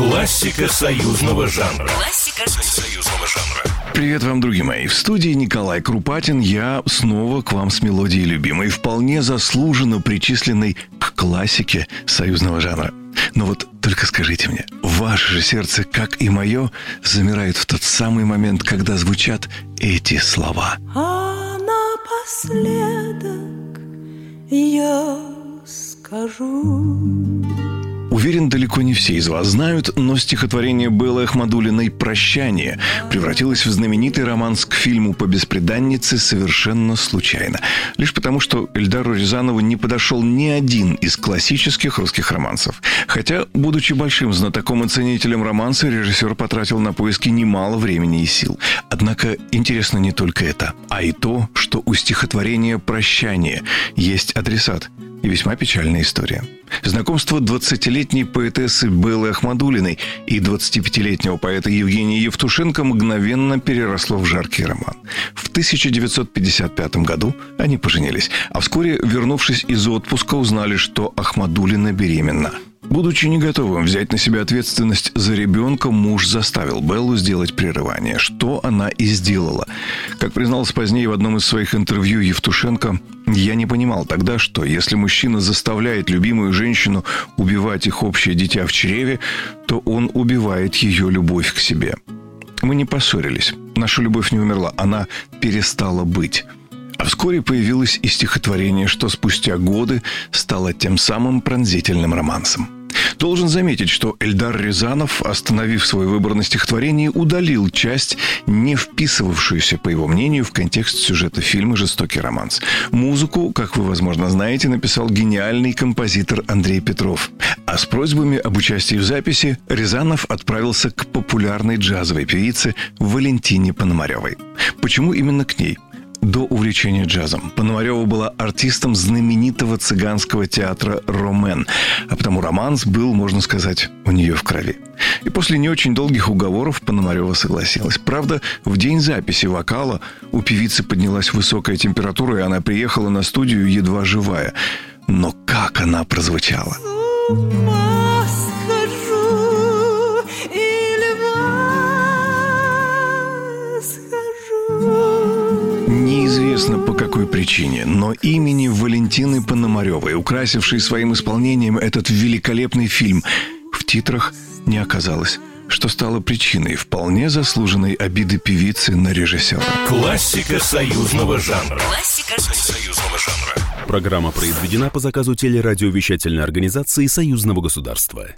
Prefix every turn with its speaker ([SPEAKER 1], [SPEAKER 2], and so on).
[SPEAKER 1] Классика союзного жанра. Классика союзного жанра.
[SPEAKER 2] Привет вам, друзья мои. В студии Николай Крупатин. Я снова к вам с мелодией любимой, вполне заслуженно причисленной к классике союзного жанра. Но вот только скажите мне, ваше же сердце, как и мое, замирает в тот самый момент, когда звучат эти слова.
[SPEAKER 3] А напоследок я скажу
[SPEAKER 2] Уверен, далеко не все из вас знают, но стихотворение Беллы Ахмадулиной «Прощание» превратилось в знаменитый романс к фильму «По беспреданнице» совершенно случайно. Лишь потому, что Эльдару Рязанову не подошел ни один из классических русских романсов. Хотя, будучи большим знатоком и ценителем романса, режиссер потратил на поиски немало времени и сил. Однако интересно не только это, а и то, что у стихотворения «Прощание» есть адресат – и весьма печальная история. Знакомство 20-летней поэтессы Беллы Ахмадулиной и 25-летнего поэта Евгения Евтушенко мгновенно переросло в жаркий роман. В 1955 году они поженились, а вскоре, вернувшись из отпуска, узнали, что Ахмадулина беременна – Будучи не готовым взять на себя ответственность за ребенка, муж заставил Беллу сделать прерывание, что она и сделала. Как призналась позднее в одном из своих интервью Евтушенко, «Я не понимал тогда, что если мужчина заставляет любимую женщину убивать их общее дитя в чреве, то он убивает ее любовь к себе». Мы не поссорились. Наша любовь не умерла, она перестала быть. А вскоре появилось и стихотворение, что спустя годы стало тем самым пронзительным романсом. Должен заметить, что Эльдар Рязанов, остановив свой выбор на стихотворении, удалил часть, не вписывавшуюся, по его мнению, в контекст сюжета фильма «Жестокий романс». Музыку, как вы, возможно, знаете, написал гениальный композитор Андрей Петров. А с просьбами об участии в записи Рязанов отправился к популярной джазовой певице Валентине Пономаревой. Почему именно к ней? До увлечения джазом. Пономарева была артистом знаменитого цыганского театра «Ромен», а потому романс был, можно сказать, у нее в крови. И после не очень долгих уговоров Пономарева согласилась. Правда, в день записи вокала у певицы поднялась высокая температура, и она приехала на студию едва живая. Но как она прозвучала! Какой причине, но имени Валентины Пономаревой, украсившей своим исполнением этот великолепный фильм, в титрах не оказалось что стало причиной вполне заслуженной обиды певицы на режиссера.
[SPEAKER 1] Классика союзного жанра. Классика союзного
[SPEAKER 4] жанра. Программа произведена по заказу телерадиовещательной организации Союзного государства.